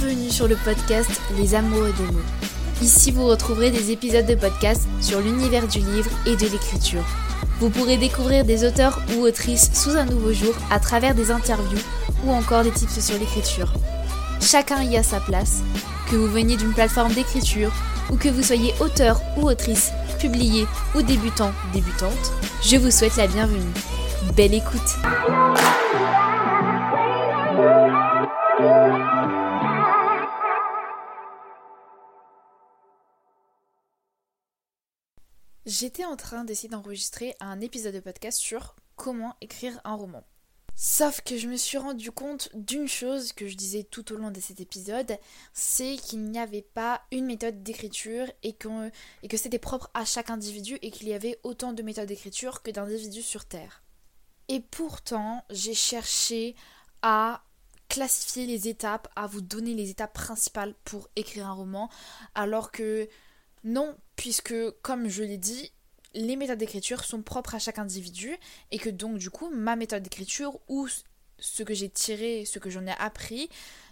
Bienvenue sur le podcast Les Amoureux des mots. Ici, vous retrouverez des épisodes de podcast sur l'univers du livre et de l'écriture. Vous pourrez découvrir des auteurs ou autrices sous un nouveau jour à travers des interviews ou encore des tips sur l'écriture. Chacun y a sa place, que vous veniez d'une plateforme d'écriture ou que vous soyez auteur ou autrice, publié ou débutant, débutante, je vous souhaite la bienvenue. Belle écoute J'étais en train d'essayer d'enregistrer un épisode de podcast sur comment écrire un roman. Sauf que je me suis rendu compte d'une chose que je disais tout au long de cet épisode, c'est qu'il n'y avait pas une méthode d'écriture et que, et que c'était propre à chaque individu et qu'il y avait autant de méthodes d'écriture que d'individus sur Terre. Et pourtant, j'ai cherché à classifier les étapes, à vous donner les étapes principales pour écrire un roman, alors que non, puisque comme je l'ai dit, les méthodes d'écriture sont propres à chaque individu et que donc du coup ma méthode d'écriture ou ce que j'ai tiré, ce que j'en ai appris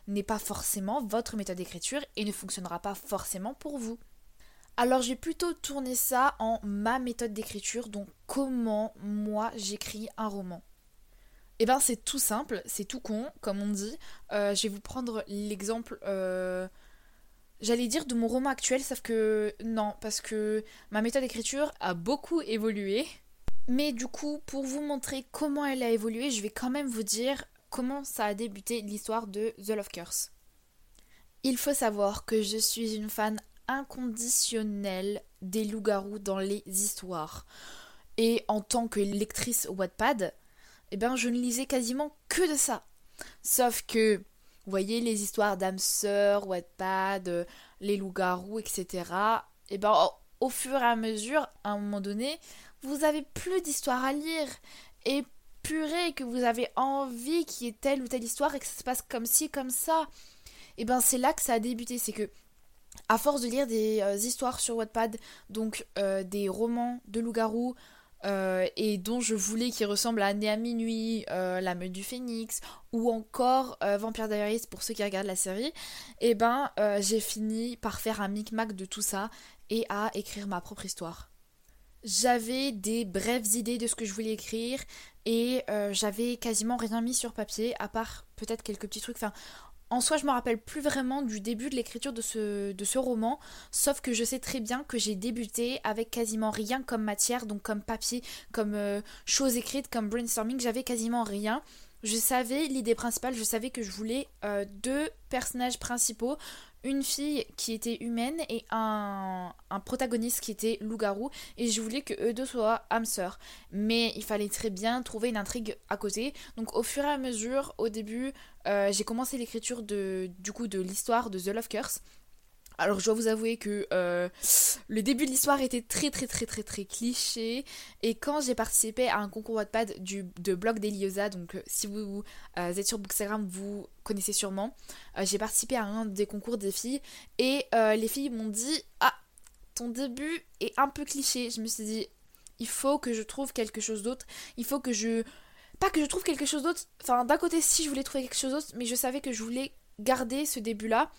n'est pas forcément votre méthode d'écriture et ne fonctionnera pas forcément pour vous. Alors j'ai plutôt tourné ça en ma méthode d'écriture, donc comment moi j'écris un roman. Eh ben c'est tout simple, c'est tout con, comme on dit. Euh, je vais vous prendre l'exemple euh, J'allais dire de mon roman actuel, sauf que non, parce que ma méthode d'écriture a beaucoup évolué. Mais du coup, pour vous montrer comment elle a évolué, je vais quand même vous dire comment ça a débuté l'histoire de The Love Curse. Il faut savoir que je suis une fan inconditionnelle des loups-garous dans les histoires. Et en tant que lectrice Wattpad, eh ben je ne lisais quasiment que de ça. Sauf que vous voyez les histoires d'âmes sœurs, Wattpad, euh, les loups-garous, etc. Et eh ben au, fur et à mesure, à un moment donné, vous avez plus d'histoires à lire. Et purée que vous avez envie qu'il y ait telle ou telle histoire et que ça se passe comme ci, comme ça. Et eh ben c'est là que ça a débuté. C'est que à force de lire des euh, histoires sur Wattpad, donc euh, des romans de loups-garous, euh, et dont je voulais qu'il ressemble à Né à minuit, euh, La meute du phénix ou encore euh, Vampire Diaries pour ceux qui regardent la série, et eh ben j'ai fini par faire un micmac de tout ça et à écrire ma propre histoire. J'avais des brèves idées de ce que je voulais écrire et j'avais quasiment rien mis sur papier à part peut-être quelques petits trucs. En soi, je me rappelle plus vraiment du début de l'écriture de ce, roman, sauf que je sais très bien que j'ai débuté avec quasiment rien comme matière, donc comme papier, comme euh, choses écrites, comme brainstorming, j'avais quasiment rien. Je savais l'idée principale, je savais que je voulais euh, deux personnages principaux, une fille qui était humaine et un, protagoniste qui était loup-garou. Et je voulais que eux deux soient âmes. Mais il fallait très bien trouver une intrigue à côté. Donc au fur et à mesure, au début, euh, j'ai commencé l'écriture de, de l'histoire de The Love Curse. Alors je dois vous avouer que euh, le début de l'histoire était très très très très très cliché. Et quand j'ai participé à un concours Wattpad du, de blog d'Eliosa, donc euh, si vous, euh, êtes sur Bookstagram vous connaissez sûrement, j'ai participé à un des concours des filles. Et les filles m'ont dit ah ton début est un peu cliché. Je me suis dit il faut que je trouve quelque chose d'autre, il faut que je pas que je trouve quelque chose d'autre, enfin d'un côté si je voulais trouver quelque chose d'autre, mais je savais que je voulais garder ce début là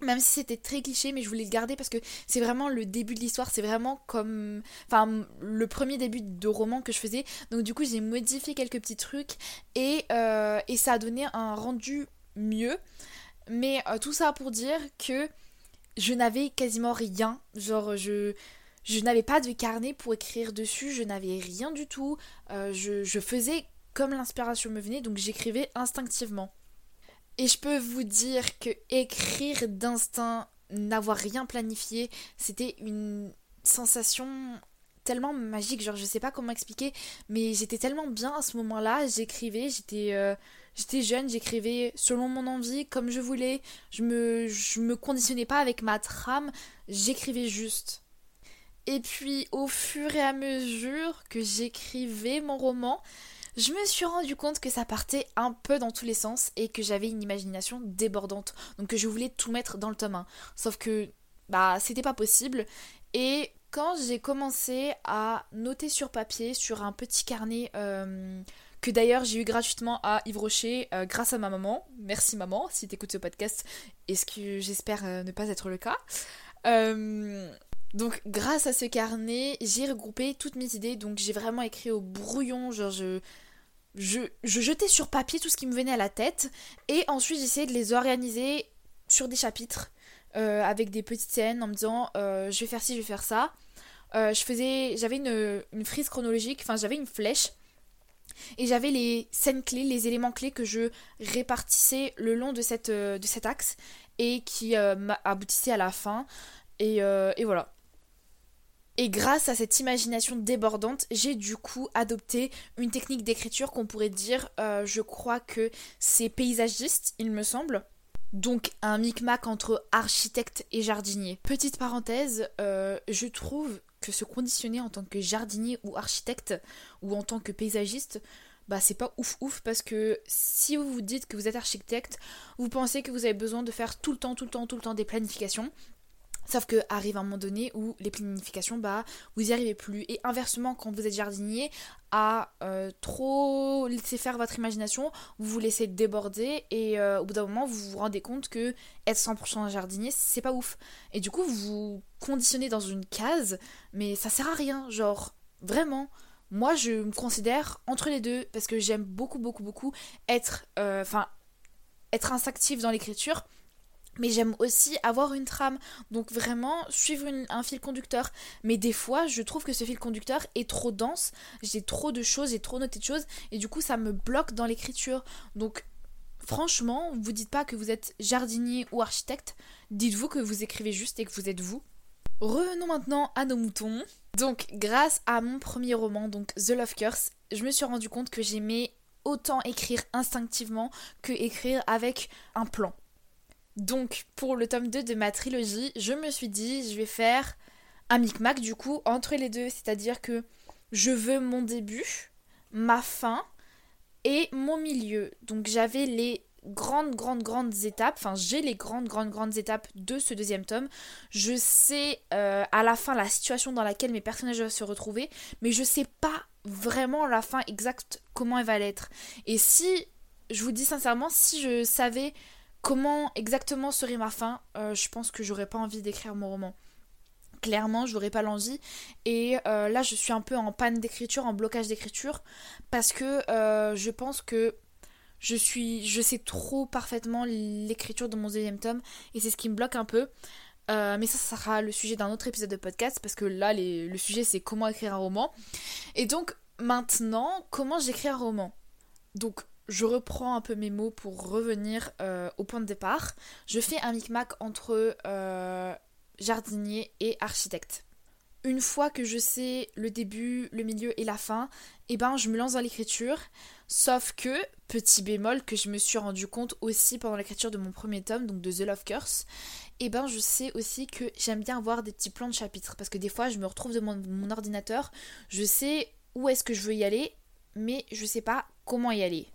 même si c'était très cliché, mais je voulais le garder parce que c'est vraiment le début de l'histoire, c'est vraiment comme. Enfin, le premier début de roman que je faisais. Donc, du coup, j'ai modifié quelques petits trucs et, euh, et ça a donné un rendu mieux. Mais euh, tout ça pour dire que je n'avais quasiment rien. Genre, je. Je n'avais pas de carnet pour écrire dessus, je n'avais rien du tout. Euh, je, je faisais comme l'inspiration me venait, donc j'écrivais instinctivement. Et je peux vous dire que écrire d'instinct, n'avoir rien planifié, c'était une sensation tellement magique, genre je sais pas comment expliquer, mais j'étais tellement bien à ce moment-là, j'écrivais, j'étais euh, jeune, j'écrivais selon mon envie, comme je voulais, je me je me conditionnais pas avec ma trame, j'écrivais juste. Et puis au fur et à mesure que j'écrivais mon roman, je me suis rendu compte que ça partait un peu dans tous les sens et que j'avais une imagination débordante. Donc que je voulais tout mettre dans le tome 1. Sauf que bah c'était pas possible. Et quand j'ai commencé à noter sur papier, sur un petit carnet euh, que d'ailleurs j'ai eu gratuitement à Yves Rocher euh, grâce à ma maman. Merci maman si t'écoutes ce podcast, et ce que j'espère euh, ne pas être le cas. Donc grâce à ce carnet, j'ai regroupé toutes mes idées, donc j'ai vraiment écrit au brouillon, genre je, je, je jetais sur papier tout ce qui me venait à la tête, et ensuite j'essayais de les organiser sur des chapitres, avec des petites scènes en me disant je vais faire ci, je vais faire ça. je faisais, j'avais une, frise chronologique, enfin j'avais une flèche et j'avais les scènes clés, les éléments clés que je répartissais le long de, cette, euh, de cet axe et qui euh, aboutissaient à la fin. Euh, et, voilà. Et grâce à cette imagination débordante, j'ai du coup adopté une technique d'écriture qu'on pourrait dire, je crois que c'est paysagiste, il me semble. Donc un micmac entre architecte et jardinier. Petite parenthèse, je trouve que se conditionner en tant que jardinier ou architecte ou en tant que paysagiste, bah c'est pas ouf ouf parce que si vous vous dites que vous êtes architecte, vous pensez que vous avez besoin de faire tout le temps, tout le temps, tout le temps des planifications. Sauf que arrive un moment donné où les planifications, bah, vous n'y arrivez plus. Et inversement, quand vous êtes jardinier, à euh, trop laisser faire votre imagination, vous vous laissez déborder et euh, au bout d'un moment, vous vous rendez compte que être 100% jardinier, c'est pas ouf. Et du coup, vous vous conditionnez dans une case, mais ça sert à rien. Genre, vraiment. Moi, je me considère entre les deux parce que j'aime beaucoup, beaucoup, beaucoup être, euh, enfin, être instinctif dans l'écriture mais j'aime aussi avoir une trame, donc vraiment suivre un fil conducteur. Mais des fois, je trouve que ce fil conducteur est trop dense, j'ai trop de choses, j'ai trop noté de choses, et du coup, ça me bloque dans l'écriture. Donc, franchement, vous dites pas que vous êtes jardinier ou architecte, dites-vous que vous écrivez juste et que vous êtes vous. Revenons maintenant à nos moutons. Donc, grâce à mon premier roman, donc The Love Curse, je me suis rendu compte que j'aimais autant écrire instinctivement que écrire avec un plan. Donc, pour le tome 2 de ma trilogie, je me suis dit, je vais faire un micmac du coup entre les deux. C'est-à-dire que je veux mon début, ma fin et mon milieu. Donc, j'avais les grandes, grandes, grandes étapes. Enfin, j'ai les grandes, grandes, grandes étapes de ce deuxième tome. Je sais euh, à la fin la situation dans laquelle mes personnages vont se retrouver, mais je sais pas vraiment la fin exacte comment elle va l'être. Et si, je vous dis sincèrement, si je savais Comment exactement serait ma fin euh, Je pense que j'aurais pas envie d'écrire mon roman. Clairement, j'aurais pas l'envie. Et euh, là, je suis un peu en panne d'écriture, en blocage d'écriture, parce que euh, je pense que je suis, je sais trop parfaitement l'écriture de mon deuxième tome, et c'est ce qui me bloque un peu. mais ça, ça sera le sujet d'un autre épisode de podcast, parce que là, le sujet, c'est comment écrire un roman. Et donc, maintenant, comment j'écris un roman? Donc, je reprends un peu mes mots pour revenir euh, au point de départ. Je fais un micmac entre euh, jardinier et architecte. Une fois que je sais le début, le milieu et la fin, eh ben je me lance dans l'écriture. Sauf que, petit bémol que je me suis rendu compte aussi pendant l'écriture de mon premier tome, donc de The Love Curse, eh ben je sais aussi que j'aime bien avoir des petits plans de chapitres. Parce que des fois je me retrouve devant mon ordinateur, je sais où est-ce que je veux y aller, mais je sais pas comment y aller.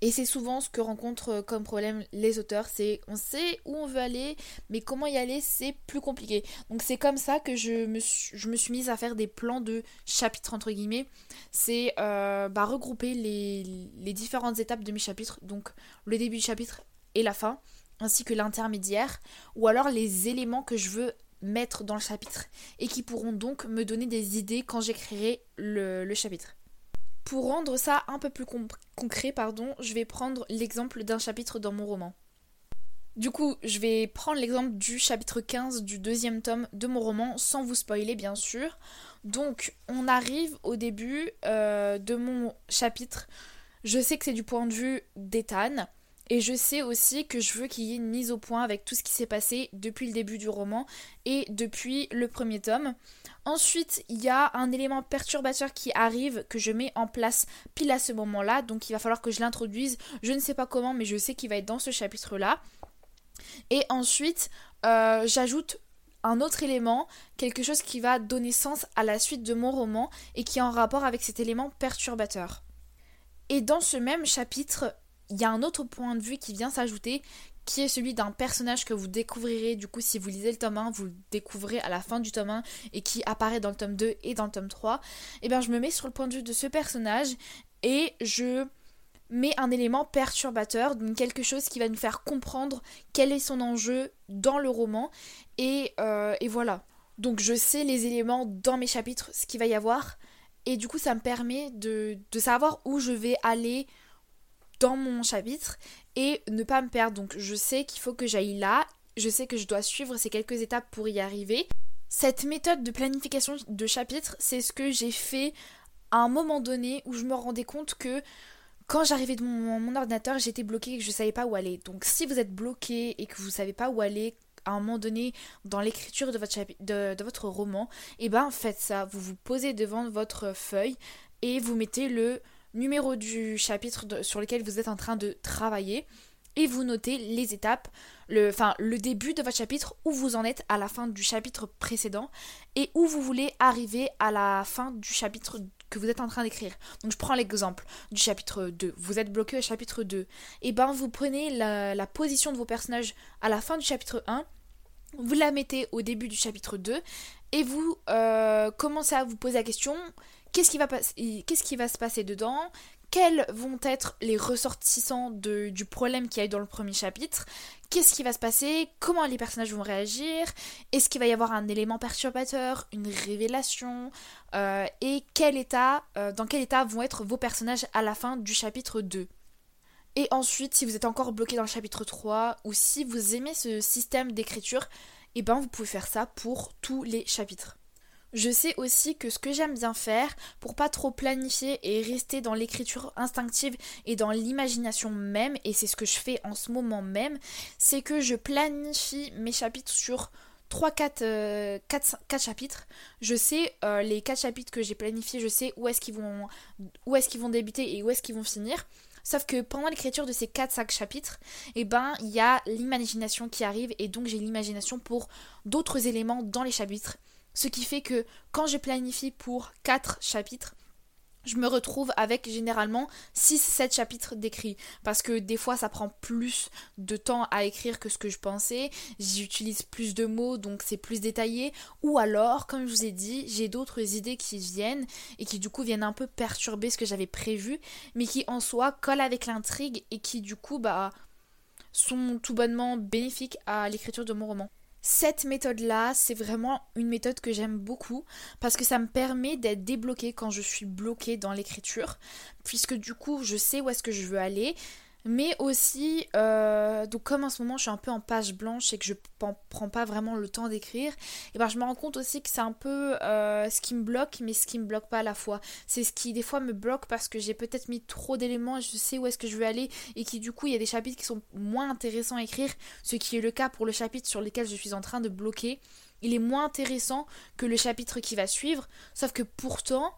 Et c'est souvent ce que rencontrent euh, comme problème les auteurs, c'est on sait où on veut aller, mais comment y aller, c'est plus compliqué. Donc c'est comme ça que je me, suis, mise à faire des plans de chapitres, entre guillemets. C'est euh, bah, regrouper les, différentes étapes de mes chapitres, donc le début du chapitre et la fin, ainsi que l'intermédiaire, ou alors les éléments que je veux mettre dans le chapitre, et qui pourront donc me donner des idées quand j'écrirai le chapitre. Pour rendre ça un peu plus concret, pardon, je vais prendre l'exemple d'un chapitre dans mon roman. Du coup, je vais prendre l'exemple du chapitre 15 du deuxième tome de mon roman, sans vous spoiler bien sûr. Donc, on arrive au début euh, de mon chapitre. Je sais que c'est du point de vue d'Ethan. Et je sais aussi que je veux qu'il y ait une mise au point avec tout ce qui s'est passé depuis le début du roman et depuis le premier tome. Ensuite, il y a un élément perturbateur qui arrive que je mets en place pile à ce moment-là. Donc il va falloir que je l'introduise. Je ne sais pas comment, mais je sais qu'il va être dans ce chapitre-là. Et ensuite, euh, j'ajoute un autre élément, quelque chose qui va donner sens à la suite de mon roman et qui est en rapport avec cet élément perturbateur. Et dans ce même chapitre, il y a un autre point de vue qui vient s'ajouter qui est celui d'un personnage que vous découvrirez du coup si vous lisez le tome 1, vous le découvrez à la fin du tome 1 et qui apparaît dans le tome 2 et dans le tome 3, et eh bien je me mets sur le point de vue de ce personnage et je mets un élément perturbateur, donc quelque chose qui va nous faire comprendre quel est son enjeu dans le roman. Et, euh, voilà. Donc je sais les éléments dans mes chapitres, ce qu'il va y avoir. Et du coup, ça me permet de, de savoir où je vais aller dans mon chapitre et ne pas me perdre. Donc je sais qu'il faut que j'aille là, je sais que je dois suivre ces quelques étapes pour y arriver. Cette méthode de planification de chapitres, c'est ce que j'ai fait à un moment donné où je me rendais compte que quand j'arrivais de mon, ordinateur, j'étais bloquée et que je ne savais pas où aller. Donc si vous êtes bloqué et que vous ne savez pas où aller à un moment donné dans l'écriture de votre, de votre roman, et eh ben faites ça. Vous vous posez devant votre feuille et vous mettez le numéro du chapitre sur lequel vous êtes en train de travailler et vous notez les étapes, le, enfin, le début de votre chapitre, où vous en êtes à la fin du chapitre précédent et où vous voulez arriver à la fin du chapitre que vous êtes en train d'écrire. Donc je prends l'exemple du chapitre 2. Vous êtes bloqué au chapitre 2. Et eh ben vous prenez la, position de vos personnages à la fin du chapitre 1, vous la mettez au début du chapitre 2 et vous euh, commencez à vous poser la question qu'est-ce qui va, se passer dedans? Quels vont être les ressortissants du problème qu'il y a eu dans le premier chapitre, qu'est-ce qui va se passer, comment les personnages vont réagir, est-ce qu'il va y avoir un élément perturbateur, une révélation, euh, et quel état, euh, dans quel état vont être vos personnages à la fin du chapitre 2. Et ensuite, si vous êtes encore bloqué dans le chapitre 3, ou si vous aimez ce système d'écriture, et eh ben vous pouvez faire ça pour tous les chapitres. Je sais aussi que ce que j'aime bien faire, pour pas trop planifier et rester dans l'écriture instinctive et dans l'imagination même, et c'est ce que je fais en ce moment même, c'est que je planifie mes chapitres sur 3-4 euh, chapitres. Je sais euh, les 4 chapitres que j'ai planifiés, je sais où est-ce qu'ils vont, où est qu'ils vont débuter et où est-ce qu'ils vont finir. Sauf que pendant l'écriture de ces 4-5 chapitres, eh ben, il y a l'imagination qui arrive et donc j'ai l'imagination pour d'autres éléments dans les chapitres. Ce qui fait que quand je planifie pour 4 chapitres, je me retrouve avec généralement 6-7 chapitres d'écrit. Parce que des fois ça prend plus de temps à écrire que ce que je pensais, j'utilise plus de mots donc c'est plus détaillé. Ou alors comme je vous ai dit j'ai d'autres idées qui viennent et qui du coup viennent un peu perturber ce que j'avais prévu mais qui en soi collent avec l'intrigue et qui du coup bah sont tout bonnement bénéfiques à l'écriture de mon roman. Cette méthode-là, c'est vraiment une méthode que j'aime beaucoup parce que ça me permet d'être débloqué quand je suis bloquée dans l'écriture, puisque du coup, je sais où est-ce que je veux aller mais aussi, euh, donc comme en ce moment je suis un peu en page blanche et que je prends pas vraiment le temps d'écrire, et ben je me rends compte aussi que c'est un peu euh, ce qui me bloque, mais ce qui me bloque pas à la fois. C'est ce qui des fois me bloque parce que j'ai peut-être mis trop d'éléments et je sais où est-ce que je veux aller et qui du coup il y a des chapitres qui sont moins intéressants à écrire, ce qui est le cas pour le chapitre sur lequel je suis en train de bloquer. Il est moins intéressant que le chapitre qui va suivre, sauf que pourtant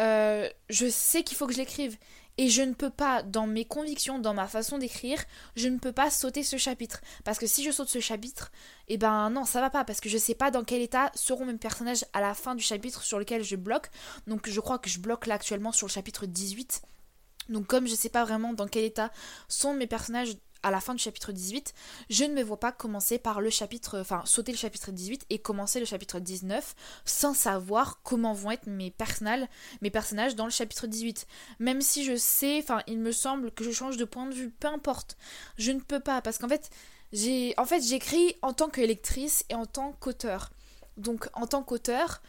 euh, je sais qu'il faut que je l'écrive. Et je ne peux pas, dans mes convictions, dans ma façon d'écrire, je ne peux pas sauter ce chapitre. Parce que si je saute ce chapitre, eh ben non, ça va pas. Parce que je sais pas dans quel état seront mes personnages à la fin du chapitre sur lequel je bloque. Donc je crois que je bloque là actuellement sur le chapitre 18. Donc comme je sais pas vraiment dans quel état sont mes personnages à la fin du chapitre 18, je ne me vois pas commencer par le chapitre, enfin sauter le chapitre 18 et commencer le chapitre 19 sans savoir comment vont être mes personnages, mes personnages dans le chapitre 18. Même si je sais, enfin il me semble que je change de point de vue, peu importe, je ne peux pas parce qu'en fait j'ai, en fait j'écris en tant qu'électrice et en tant qu'auteur. Donc en tant qu'auteur,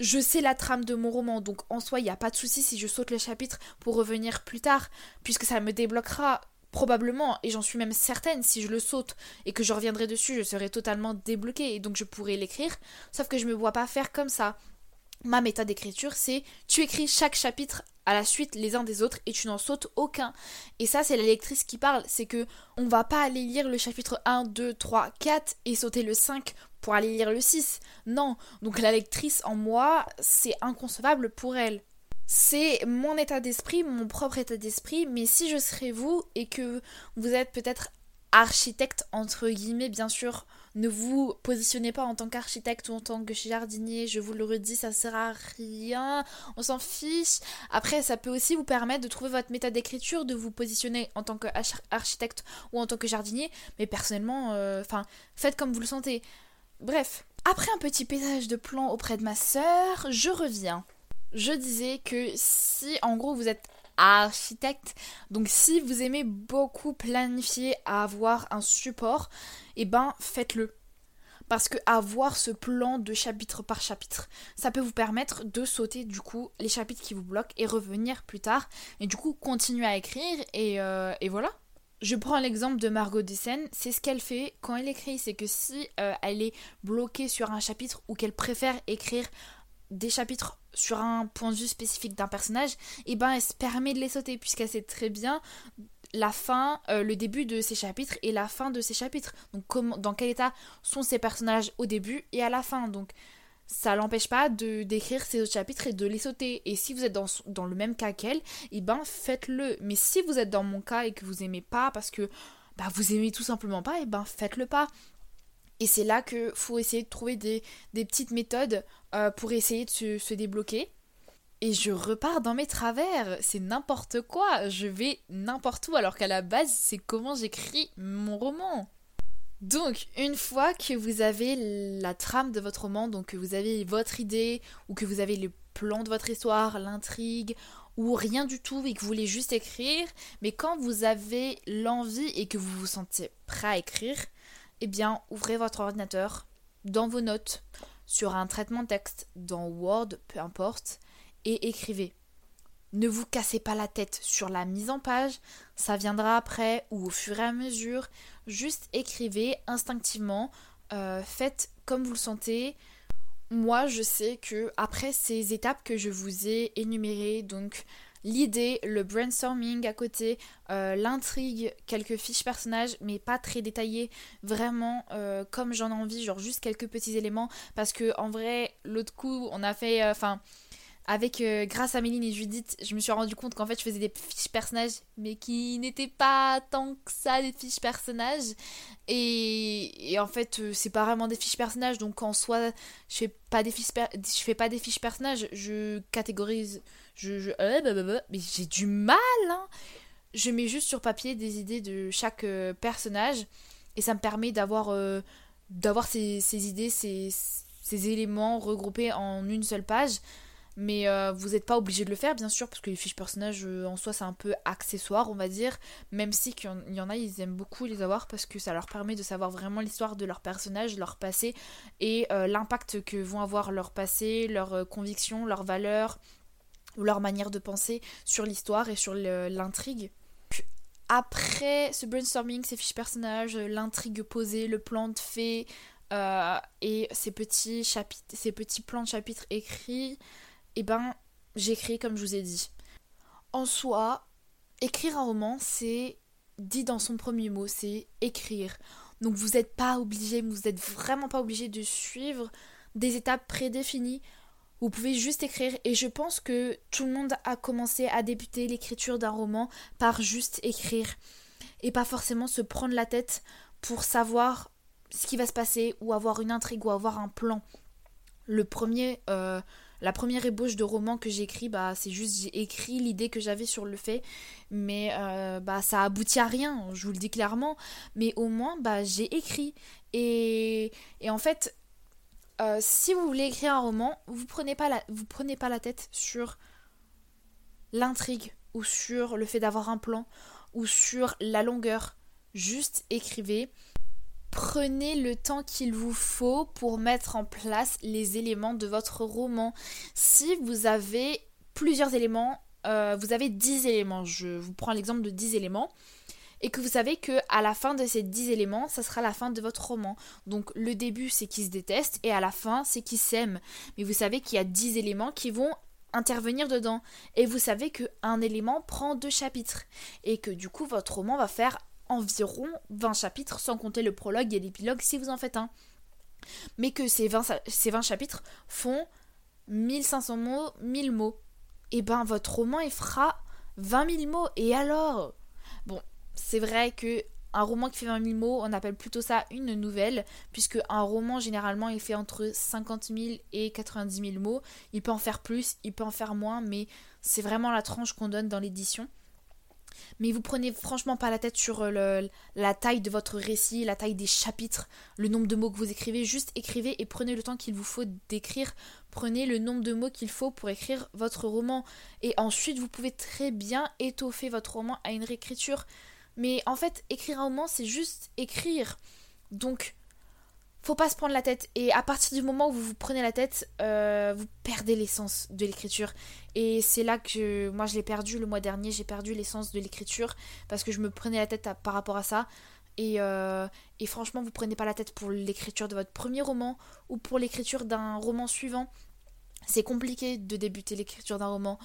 je sais la trame de mon roman, donc en soi, il n'y a pas de souci si je saute le chapitre pour revenir plus tard, puisque ça me débloquera probablement, et j'en suis même certaine, si je le saute et que je reviendrai dessus, je serai totalement débloquée et donc je pourrai l'écrire. Sauf que je me vois pas faire comme ça. Ma méthode d'écriture, c'est tu écris chaque chapitre à la suite les uns des autres et tu n'en sautes aucun. Et ça, c'est la lectrice qui parle, c'est que on va pas aller lire le chapitre 1, 2, 3, 4 et sauter le 5 pour aller lire le 6. Non. Donc la lectrice en moi, c'est inconcevable pour elle c'est mon état d'esprit, mon propre état d'esprit, mais si je serais vous et que vous êtes peut-être architecte entre guillemets bien sûr ne vous positionnez pas en tant qu'architecte ou en tant que jardinier je vous le redis ça sert à rien on s'en fiche. Après ça peut aussi vous permettre de trouver votre méthode d'écriture de vous positionner en tant qu'architecte ou en tant que jardinier mais personnellement euh, enfin faites comme vous le sentez. Bref après un petit pétage de plomb auprès de ma sœur je reviens je disais que si en gros vous êtes architecte. Donc si vous aimez beaucoup planifier, avoir un support, eh ben faites-le. Parce que avoir ce plan de chapitre par chapitre, ça peut vous permettre de sauter du coup les chapitres qui vous bloquent et revenir plus tard. Et du coup continuer à écrire et, euh, et voilà. Je prends l'exemple de Margot Dessen, c'est ce qu'elle fait quand elle écrit, c'est que si euh, elle est bloquée sur un chapitre ou qu'elle préfère écrire des chapitres sur un point de vue spécifique d'un personnage, et eh ben elle se permet de les sauter puisqu'elle sait très bien la fin, euh, le début de ces chapitres et la fin de ces chapitres. Donc comment, dans quel état sont ces personnages au début et à la fin. Donc ça l'empêche pas de d'écrire ces autres chapitres et de les sauter. Et si vous êtes dans, le même cas qu'elle, et eh ben faites-le. Mais si vous êtes dans mon cas et que vous aimez pas parce que bah, vous aimez tout simplement pas, et eh ben faites-le pas. Et c'est là que faut essayer de trouver des, petites méthodes euh, pour essayer de se, débloquer. Et je repars dans mes travers, c'est n'importe quoi, je vais n'importe où alors qu'à la base c'est comment j'écris mon roman. Donc, une fois que vous avez la trame de votre roman, donc que vous avez votre idée, ou que vous avez le plan de votre histoire, l'intrigue, ou rien du tout et que vous voulez juste écrire, mais quand vous avez l'envie et que vous vous sentez prêt à écrire, eh bien, ouvrez votre ordinateur, dans vos notes, sur un traitement texte, dans Word, peu importe, et écrivez. Ne vous cassez pas la tête sur la mise en page, ça viendra après ou au fur et à mesure. Juste écrivez instinctivement, euh, faites comme vous le sentez. Moi, je sais que après ces étapes que je vous ai énumérées, donc l'idée, le brainstorming à côté, euh, l'intrigue, quelques fiches personnages, mais pas très détaillées, vraiment euh, comme j'en ai envie, genre juste quelques petits éléments, parce que en vrai, l'autre coup, on a fait, enfin, avec euh, grâce à Méline et Judith, je me suis rendu compte qu'en fait je faisais des fiches personnages, mais qui n'étaient pas tant que ça des fiches personnages. Et, en fait, euh, c'est pas vraiment des fiches personnages, donc en soi, je fais pas des fiches, je fais pas des fiches personnages, je catégorise, je, euh, bah, bah, bah, mais j'ai du mal. Hein. Je mets juste sur papier des idées de chaque personnage, et ça me permet d'avoir d'avoir ces, idées, ces, éléments regroupés en une seule page mais euh, vous n'êtes pas obligé de le faire bien sûr parce que les fiches personnages euh, en soi c'est un peu accessoire on va dire même si qu'il y en a ils aiment beaucoup les avoir parce que ça leur permet de savoir vraiment l'histoire de leur personnage leur passé et euh, l'impact que vont avoir leur passé leurs convictions leurs valeurs ou leur manière de penser sur l'histoire et sur l'intrigue après ce brainstorming ces fiches personnages l'intrigue posée le plan de fait et ces petits chapitres ces petits plans de chapitres écrits eh ben, j'écris comme je vous ai dit. En soi, écrire un roman, c'est dit dans son premier mot, c'est écrire. Donc vous n'êtes pas obligé, vous n'êtes vraiment pas obligé de suivre des étapes prédéfinies. Vous pouvez juste écrire et je pense que tout le monde a commencé à débuter l'écriture d'un roman par juste écrire et pas forcément se prendre la tête pour savoir ce qui va se passer ou avoir une intrigue ou avoir un plan. Le premier, euh, la première ébauche de roman que j'écris, bah, c'est juste j'ai écrit l'idée que j'avais sur le fait, mais euh, bah, ça aboutit à rien, je vous le dis clairement, mais au moins bah, j'ai écrit. Et, et, en fait, euh, si vous voulez écrire un roman, vous prenez pas la, prenez pas la tête sur l'intrigue ou sur le fait d'avoir un plan ou sur la longueur. Juste écrivez Prenez le temps qu'il vous faut pour mettre en place les éléments de votre roman. Si vous avez plusieurs éléments, euh, vous avez 10 éléments, je vous prends l'exemple de 10 éléments, et que vous savez que à la fin de ces 10 éléments, ça sera la fin de votre roman. Donc le début c'est qu'ils se détestent et à la fin c'est qu'ils s'aiment. Mais vous savez qu'il y a 10 éléments qui vont intervenir dedans. Et vous savez qu'un élément prend deux chapitres. Et que du coup votre roman va faire environ 20 chapitres, sans compter le prologue et l'épilogue si vous en faites un. Mais que ces 20, ces 20 chapitres font 1500 mots, 1000 mots. Et eh ben votre roman il fera 20 000 mots. Et alors? Bon, c'est vrai que un roman qui fait 20 000 mots, on appelle plutôt ça une nouvelle, puisque un roman généralement il fait entre 50 000 et 90 000 mots. Il peut en faire plus, il peut en faire moins, mais c'est vraiment la tranche qu'on donne dans l'édition. Mais vous prenez franchement pas la tête sur euh, la taille de votre récit, la taille des chapitres, le nombre de mots que vous écrivez. Juste écrivez et prenez le temps qu'il vous faut d'écrire. Prenez le nombre de mots qu'il faut pour écrire votre roman. Et ensuite, vous pouvez très bien étoffer votre roman à une réécriture. Mais en fait, écrire un roman, c'est juste écrire. Donc, faut pas se prendre la tête. Et à partir du moment où vous vous prenez la tête, euh, vous perdez l'essence de l'écriture. Et c'est là que moi je l'ai perdu le mois dernier. J'ai perdu l'essence de l'écriture parce que je me prenais la tête par rapport à ça. Et, euh, et, franchement, vous prenez pas la tête pour l'écriture de votre premier roman ou pour l'écriture d'un roman suivant. C'est compliqué de débuter l'écriture d'un roman.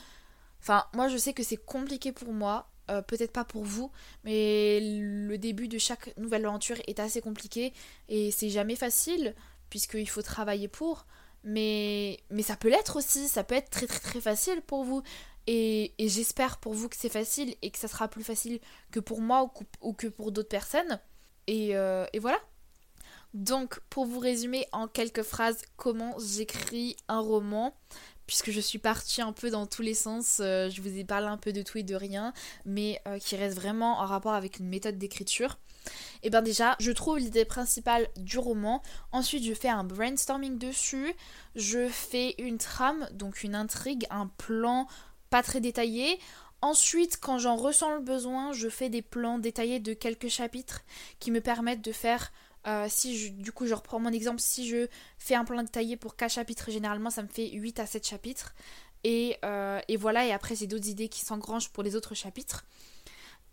Enfin, moi je sais que c'est compliqué pour moi. Euh, peut-être pas pour vous, mais le début de chaque nouvelle aventure est assez compliqué et c'est jamais facile puisqu'il faut travailler pour. Mais, mais ça peut l'être aussi, ça peut être très très très facile pour vous. Et, j'espère pour vous que c'est facile et que ça sera plus facile que pour moi ou, que pour d'autres personnes. Euh, et voilà. Donc, pour vous résumer en quelques phrases comment j'écris un roman, puisque je suis partie un peu dans tous les sens. Euh, je vous ai parlé un peu de tout et de rien, mais euh, qui reste vraiment en rapport avec une méthode d'écriture. Et eh bien déjà, je trouve l'idée principale du roman. Ensuite, je fais un brainstorming dessus. Je fais une trame, donc une intrigue, un plan pas très détaillé. Ensuite, quand j'en ressens le besoin, je fais des plans détaillés de quelques chapitres qui me permettent de faire euh, si je, du coup je reprends mon exemple, si je fais un plan détaillé pour 4 chapitres, généralement ça me fait 8 à 7 chapitres. Et, euh, et voilà, et après j'ai d'autres idées qui s'engrangent pour les autres chapitres.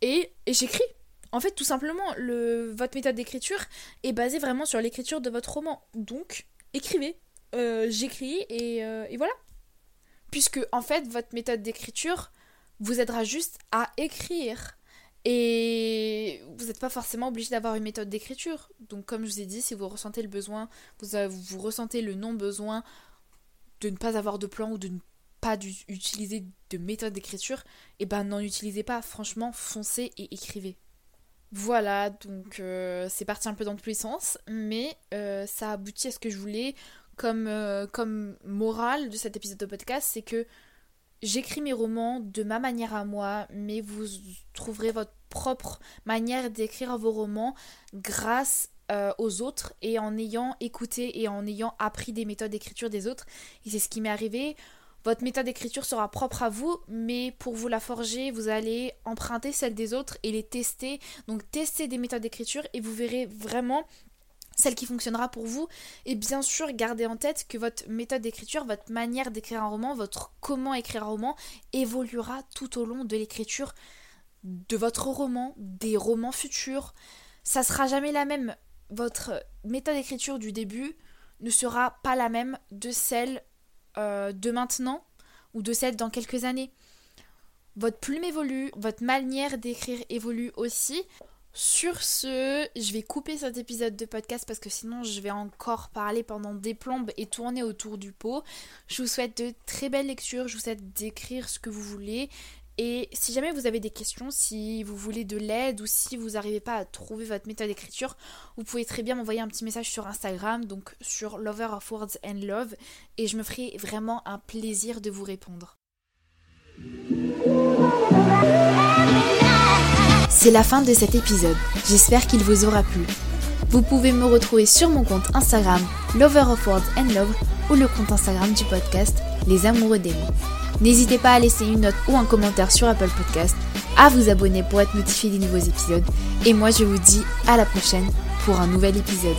Et, et j'écris. En fait, tout simplement, le, votre méthode d'écriture est basée vraiment sur l'écriture de votre roman. Donc, écrivez. Euh, j'écris et, et voilà. Puisque, en fait, votre méthode d'écriture vous aidera juste à écrire. Et vous n'êtes pas forcément obligé d'avoir une méthode d'écriture. Donc comme je vous ai dit, si vous ressentez le besoin, vous, vous ressentez le non-besoin de ne pas avoir de plan ou de ne pas utiliser de méthode d'écriture, et eh ben n'en utilisez pas. Franchement, foncez et écrivez. Voilà, donc euh, c'est parti un peu dans tous les sens, mais euh, ça aboutit à ce que je voulais comme, euh, comme morale de cet épisode de podcast, c'est que j'écris mes romans de ma manière à moi, mais vous trouverez votre propre manière d'écrire vos romans grâce euh, aux autres et en ayant écouté et en ayant appris des méthodes d'écriture des autres. Et c'est ce qui m'est arrivé. Votre méthode d'écriture sera propre à vous, mais pour vous la forger, vous allez emprunter celle des autres et les tester. Donc testez des méthodes d'écriture et vous verrez vraiment celle qui fonctionnera pour vous. Et bien sûr, gardez en tête que votre méthode d'écriture, votre manière d'écrire un roman, votre comment écrire un roman évoluera tout au long de l'écriture de votre roman, des romans futurs. Ça sera jamais la même. Votre méthode d'écriture du début ne sera pas la même de celle euh, de maintenant ou de celle dans quelques années. Votre plume évolue, votre manière d'écrire évolue aussi. Sur ce, je vais couper cet épisode de podcast parce que sinon je vais encore parler pendant des plombes et tourner autour du pot. Je vous souhaite de très belles lectures, je vous souhaite d'écrire ce que vous voulez. Et si jamais vous avez des questions, si vous voulez de l'aide ou si vous n'arrivez pas à trouver votre méthode d'écriture, vous pouvez très bien m'envoyer un petit message sur Instagram, donc sur Lover of Words and Love, et je me ferai vraiment un plaisir de vous répondre. C'est la fin de cet épisode. J'espère qu'il vous aura plu. Vous pouvez me retrouver sur mon compte Instagram Lover of Words and Love ou le compte Instagram du podcast Les Amoureux des. N'hésitez pas à laisser une note ou un commentaire sur Apple Podcast, à vous abonner pour être notifié des nouveaux épisodes. Et moi je vous dis à la prochaine pour un nouvel épisode.